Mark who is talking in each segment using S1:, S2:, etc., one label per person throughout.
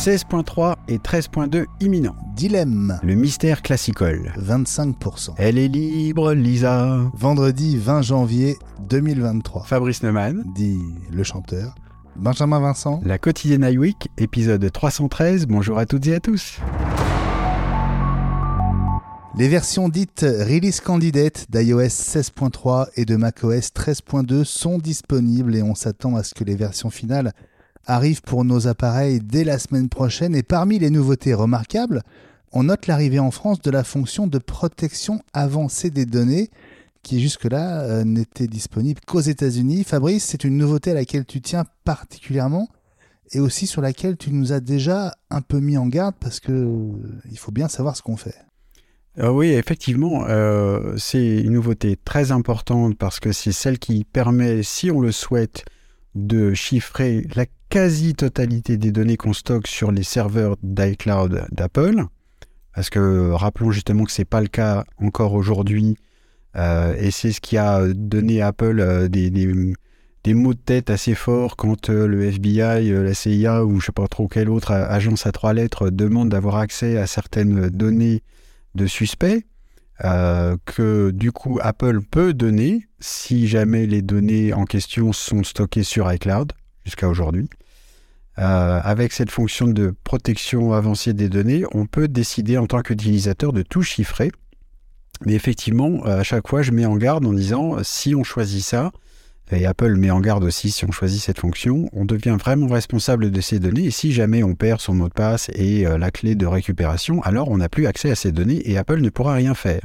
S1: 16.3 et 13.2 imminent.
S2: Dilemme,
S1: Le mystère classicole.
S2: 25%.
S1: Elle est libre, Lisa.
S2: Vendredi 20 janvier 2023.
S1: Fabrice Neumann.
S2: Dit le chanteur. Benjamin Vincent.
S1: La quotidienne iWeek, épisode 313. Bonjour à toutes et à tous.
S2: Les versions dites Release Candidate d'iOS 16.3 et de macOS 13.2 sont disponibles et on s'attend à ce que les versions finales arrivent pour nos appareils dès la semaine prochaine. Et parmi les nouveautés remarquables, on note l'arrivée en France de la fonction de protection avancée des données qui jusque-là euh, n'était disponible qu'aux États-Unis. Fabrice, c'est une nouveauté à laquelle tu tiens particulièrement et aussi sur laquelle tu nous as déjà un peu mis en garde parce que euh, il faut bien savoir ce qu'on fait.
S1: Euh, oui, effectivement, c'est une nouveauté très importante parce que c'est celle qui permet, si on le souhaite, de chiffrer la quasi-totalité des données qu'on stocke sur les serveurs d'iCloud d'Apple. Parce que rappelons justement que ce n'est pas le cas encore aujourd'hui. euh, et c'est ce qui a donné à Apple euh, des, des, mots de tête assez forts quand euh, le FBI, la CIA ou je ne sais pas trop quelle autre agence à trois lettres demande d'avoir accès à certaines données de suspects. Euh, que du coup Apple peut donner si jamais les données en question sont stockées sur iCloud jusqu'à aujourd'hui. Euh, avec cette fonction de protection avancée des données, on peut décider en tant qu'utilisateur de tout chiffrer. Mais effectivement, euh, à chaque fois, je mets en garde en disant si on choisit ça, et Apple met en garde aussi si on choisit cette fonction, on devient vraiment responsable de ces données. Et si jamais on perd son mot de passe et euh, la clé de récupération, alors on n'a plus accès à ces données et Apple ne pourra rien faire.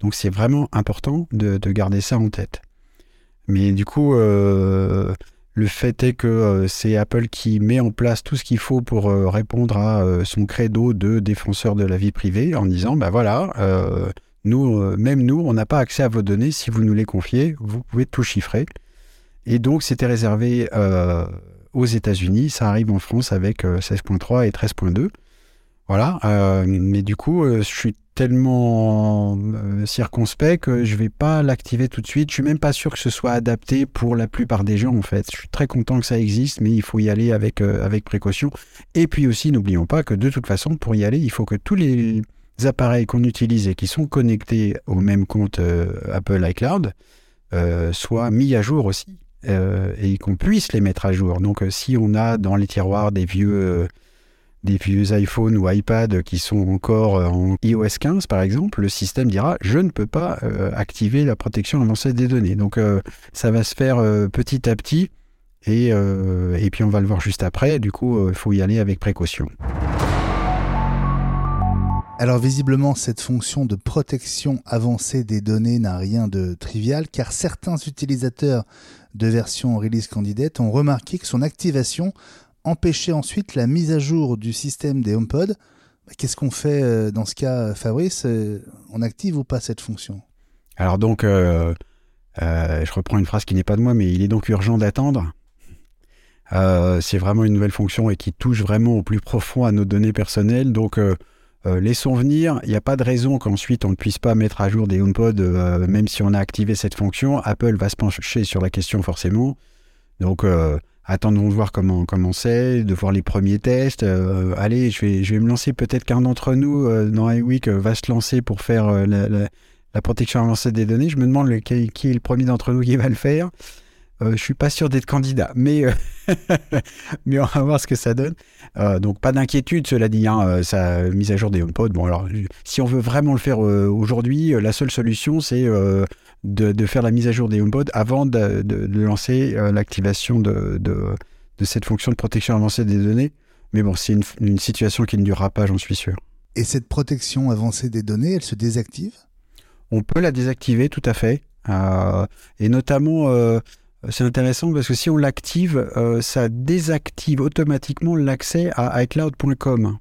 S1: Donc c'est vraiment important de, de garder ça en tête. Mais du coup, euh, le fait est que euh, c'est Apple qui met en place tout ce qu'il faut pour répondre à son credo de défenseur de la vie privée en disant, bah voilà, nous, même nous, on n'a pas accès à vos données. Si vous nous les confiez, vous pouvez tout chiffrer. Et donc, c'était réservé euh, aux États-Unis. Ça arrive en France avec euh, 16.3 et 13.2. Voilà. euh, mais du coup, euh, je suis tellement euh, circonspect que je vais pas l'activer tout de suite. Je suis même pas sûr que ce soit adapté pour la plupart des gens en fait. Je suis très content que ça existe, mais il faut y aller avec euh, avec précaution. Et puis aussi, n'oublions pas que de toute façon, pour y aller, il faut que tous les appareils qu'on utilise et qui sont connectés au même compte euh, Apple iCloud euh, soient mis à jour aussi euh, et qu'on puisse les mettre à jour. Donc, euh, si on a dans les tiroirs des vieux euh, des vieux iPhones ou iPad qui sont encore en iOS 15 par exemple, le système dira je ne peux pas activer la protection avancée des données. Donc ça va se faire petit à petit et, et puis on va le voir juste après. Du coup, il faut y aller avec précaution.
S2: Alors visiblement, cette fonction de protection avancée des données n'a rien de trivial car certains utilisateurs de version Release Candidate ont remarqué que son activation empêchait ensuite la mise à jour du système des HomePod. Bah, Qu'est-ce qu'on fait euh, dans ce cas, Fabrice Euh, On active ou pas cette fonction?
S1: Alors donc, euh, je reprends une phrase qui n'est pas de moi, mais il est donc urgent d'attendre. C'est vraiment une nouvelle fonction et qui touche vraiment au plus profond à nos données personnelles. Donc, euh, laissons venir. Il n'y a pas de raison qu'ensuite on ne puisse pas mettre à jour des HomePod, euh, même si on a activé cette fonction. Apple va se pencher sur la question forcément. Donc, euh, attendons de voir comment comment c'est, de voir les premiers tests. Allez, je vais, me lancer. Peut-être qu'un d'entre nous dans iWeek va se lancer pour faire la, protection avancée des données. Je me demande qui est le premier d'entre nous qui va le faire. Euh, je suis pas sûr d'être candidat, mais, euh, mais on va voir ce que ça donne. Euh, donc pas d'inquiétude, cela dit, hein, euh, sa mise à jour des HomePod. Bon alors, si on veut vraiment le faire aujourd'hui, la seule solution c'est de, de faire la mise à jour des HomePod avant de, de- de lancer l'activation de, cette fonction de protection avancée des données. Mais bon, c'est une, une situation qui ne durera pas, j'en suis sûr.
S2: Et cette protection avancée des données, elle se désactive?
S1: On peut la désactiver, tout à fait. Et notamment, c'est intéressant parce que si on l'active, euh, ça désactive automatiquement l'accès à iCloud.com.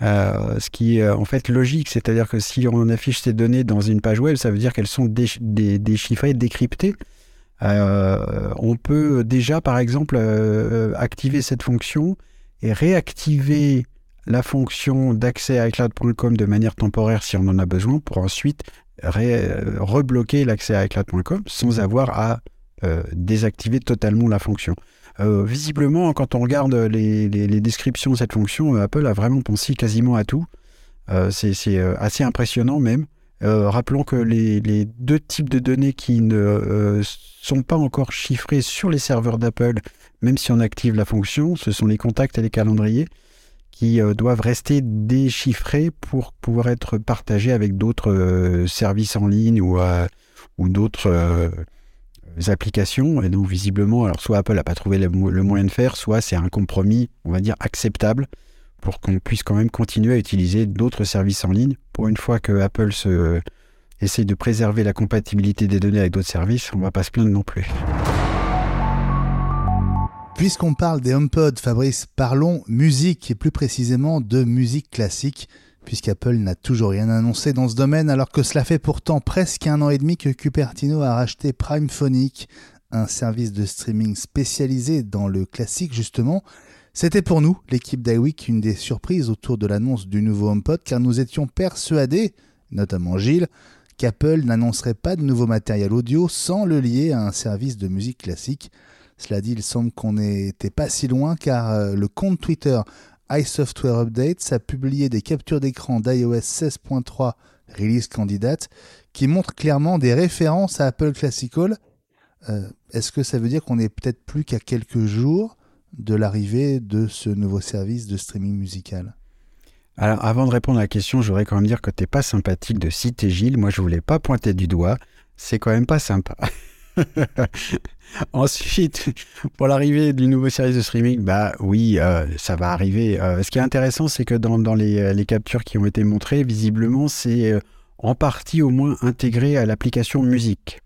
S1: Euh, ce qui est euh, en fait logique, c'est-à-dire que si on affiche ces données dans une page web, ça veut dire qu'elles sont dé- dé- déchiffrées, décryptées. Euh, on peut déjà, par exemple, euh, activer cette fonction et réactiver la fonction d'accès à iCloud.com de manière temporaire si on en a besoin pour ensuite euh, rebloquer l'accès à iCloud.com sans avoir à désactiver totalement la fonction. visiblement, quand on regarde les, descriptions de cette fonction, Apple a vraiment pensé quasiment à tout. c'est assez impressionnant même. rappelons que les, deux types de données qui ne sont pas encore chiffrées sur les serveurs d'Apple, même si on active la fonction, ce sont les contacts et les calendriers qui euh, doivent rester déchiffrés pour pouvoir être partagés avec d'autres euh, services en ligne euh, ou d'autres applications. Et donc, visiblement, alors soit Apple n'a pas trouvé le, moyen de faire, soit c'est un compromis, on va dire, acceptable pour qu'on puisse quand même continuer à utiliser d'autres services en ligne. Pour une fois que Apple se, essaye de préserver la compatibilité des données avec d'autres services, on ne va pas se plaindre non plus.
S2: Puisqu'on parle des HomePod, Fabrice, parlons musique et plus précisément de musique classique, puisqu'Apple n'a toujours rien annoncé dans ce domaine alors que cela fait pourtant presque un an et demi que Cupertino a racheté Primephonic, un service de streaming spécialisé dans le classique justement. C'était pour nous, l'équipe d'iWeek, une des surprises autour de l'annonce du nouveau HomePod car nous étions persuadés, notamment Gilles, qu'Apple n'annoncerait pas de nouveau matériel audio sans le lier à un service de musique classique. Cela dit, il semble qu'on n'était pas si loin car euh, le compte Twitter iSoftware Updates a publié des captures d'écran d'iOS 16.3 release candidate qui montrent clairement des références à Apple Classical. Euh, est-ce que ça veut dire qu'on n'est peut-être plus qu'à quelques jours de l'arrivée de ce nouveau service de streaming musical?
S1: Alors, avant de répondre à la question, je voudrais quand même dire que t'es pas sympathique de citer Gilles. Moi, je voulais pas pointer du doigt. C'est quand même pas sympa. Ensuite, pour l'arrivée du nouveau service de streaming, bah oui, euh, ça va arriver. Euh, ce qui est intéressant, c'est que dans, euh, les, captures qui ont été montrées, visiblement, c'est en partie au moins intégré à l'application musique.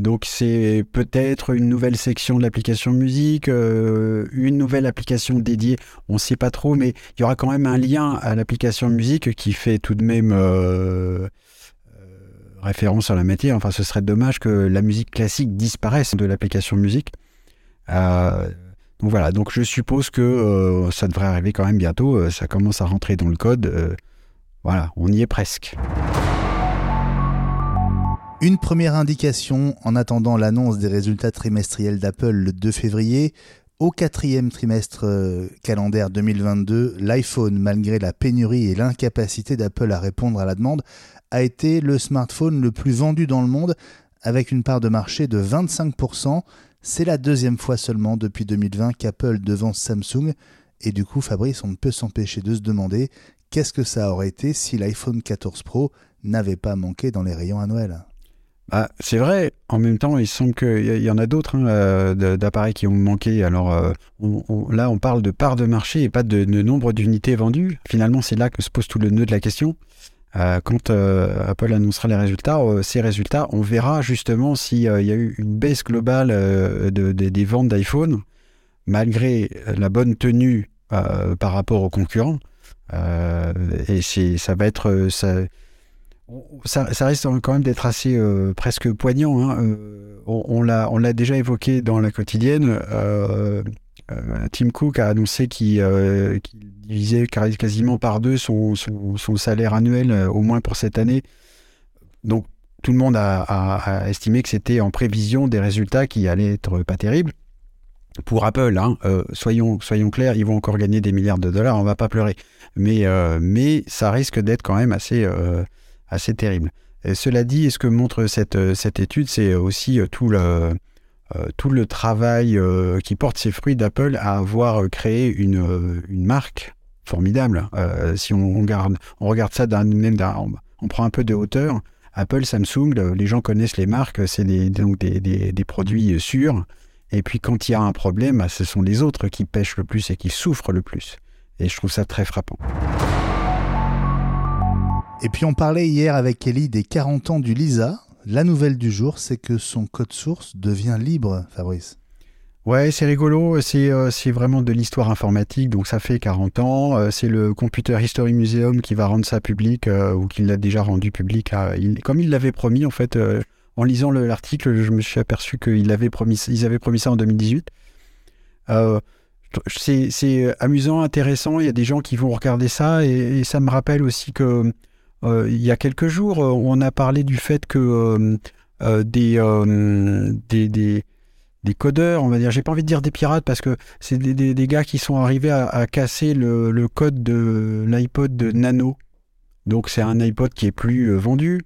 S1: donc c'est peut-être une nouvelle section de l'application musique, une nouvelle application dédiée, on ne sait pas trop, mais il y aura quand même un lien à l'application musique qui fait tout de même référence à la matière. Enfin, ce serait dommage que la musique classique disparaisse de l'application musique. Euh, donc voilà, donc je suppose que euh, ça devrait arriver quand même bientôt. Euh, ça commence à rentrer dans le code. voilà, on y est presque.
S2: Une première indication en attendant l'annonce des résultats trimestriels d'Apple le 2 février. Au quatrième trimestre calendaire 2022, l'iPhone, malgré la pénurie et l'incapacité d'Apple à répondre à la demande, a été le smartphone le plus vendu dans le monde avec une part de marché de 25%. C'est la deuxième fois seulement depuis 2020 qu'Apple devance Samsung. Et du coup, Fabrice, on ne peut s'empêcher de se demander qu'est-ce que ça aurait été si l'iPhone 14 Pro n'avait pas manqué dans les rayons à Noël?
S1: Bah, c'est vrai, en même temps, il semble qu'il y en a d'autres hein, euh, d'appareils qui ont manqué. Alors euh, là, on parle de part de marché et pas de nombre d'unités vendues. Finalement, c'est là que se pose tout le nœud de la question. Euh, quand euh, Apple annoncera les résultats, euh, ces résultats, on verra justement s'il y a eu une baisse globale des ventes d'iPhone, malgré la bonne tenue par rapport aux concurrents. et ça va être... Ça, ça, risque quand même d'être assez presque poignant. Hein. on, l'a déjà évoqué dans la quotidienne. Tim Cook a annoncé qu'il euh, divisait quasiment par deux son, salaire annuel, euh, au moins pour cette année. Donc tout le monde a, estimé que c'était en prévision des résultats qui allaient être pas terribles. Pour Apple, hein, soyons, clairs, ils vont encore gagner des milliards de dollars, on va pas pleurer. Mais, ça risque d'être quand même assez, terrible. cela dit, ce que montre cette, étude, c'est aussi tout le, euh, tout le travail euh, qui porte ses fruits d'Apple à avoir créé une, euh, marque formidable. si on regarde, on regarde ça d'un même, on prend un peu de hauteur. Apple, Samsung, les gens connaissent les marques, c'est des, donc des, produits sûrs. Et puis quand il y a un problème, bah, ce sont les autres qui pêchent le plus et qui souffrent le plus. Et je trouve ça très frappant.
S2: Et puis on parlait hier avec Kelly des 40 ans du Lisa. La nouvelle du jour, c'est que son code source devient libre, Fabrice.
S1: Ouais, c'est rigolo, c'est euh, vraiment de l'histoire informatique, donc ça fait 40 ans. Euh, c'est le Computer History Museum qui va rendre ça public, euh, ou qui l'a déjà rendu public, comme il l'avait promis en fait. en lisant l'article, je me suis aperçu qu'ils avaient promis, ça en 2018. c'est amusant, intéressant, il y a des gens qui vont regarder ça, et ça me rappelle aussi que il y a quelques jours, euh, on a parlé du fait que des, des, des, codeurs, on va dire. J'ai pas envie de dire des pirates parce que c'est des, des, gars qui sont arrivés à, casser le, le, code de l'iPod de Nano. Donc c'est un iPod qui est plus vendu.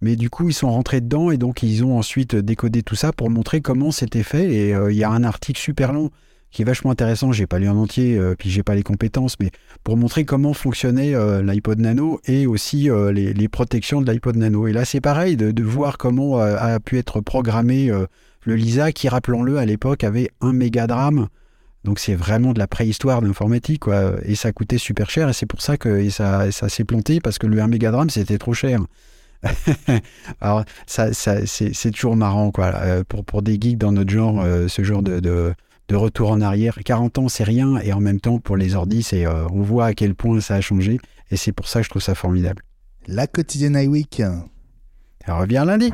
S1: Mais du coup, ils sont rentrés dedans et donc ils ont ensuite décodé tout ça pour montrer comment c'était fait. Et il y a un article super long qui est vachement intéressant. J'ai pas lu en entier, euh, puis j'ai pas les compétences, mais pour montrer comment fonctionnait euh, l'iPod Nano et aussi euh, les, protections de l'iPod Nano. Et là, c'est pareil de, voir comment a pu être programmé le Lisa, qui, rappelons-le, à l'époque avait un méga de RAM. Donc c'est vraiment de la préhistoire d'informatique, quoi. Et ça coûtait super cher, et c'est pour ça que ça, s'est planté, parce que le 1 méga de RAM, c'était trop cher. Alors, ça, c'est toujours marrant, quoi. pour, des geeks dans notre genre, ce genre de retour en arrière. 40 ans, c'est rien, et en même temps, pour les ordis, c'est, euh, on voit à quel point ça a changé, et c'est pour ça que je trouve ça formidable.
S2: La quotidienne iWeek.
S1: Elle revient lundi.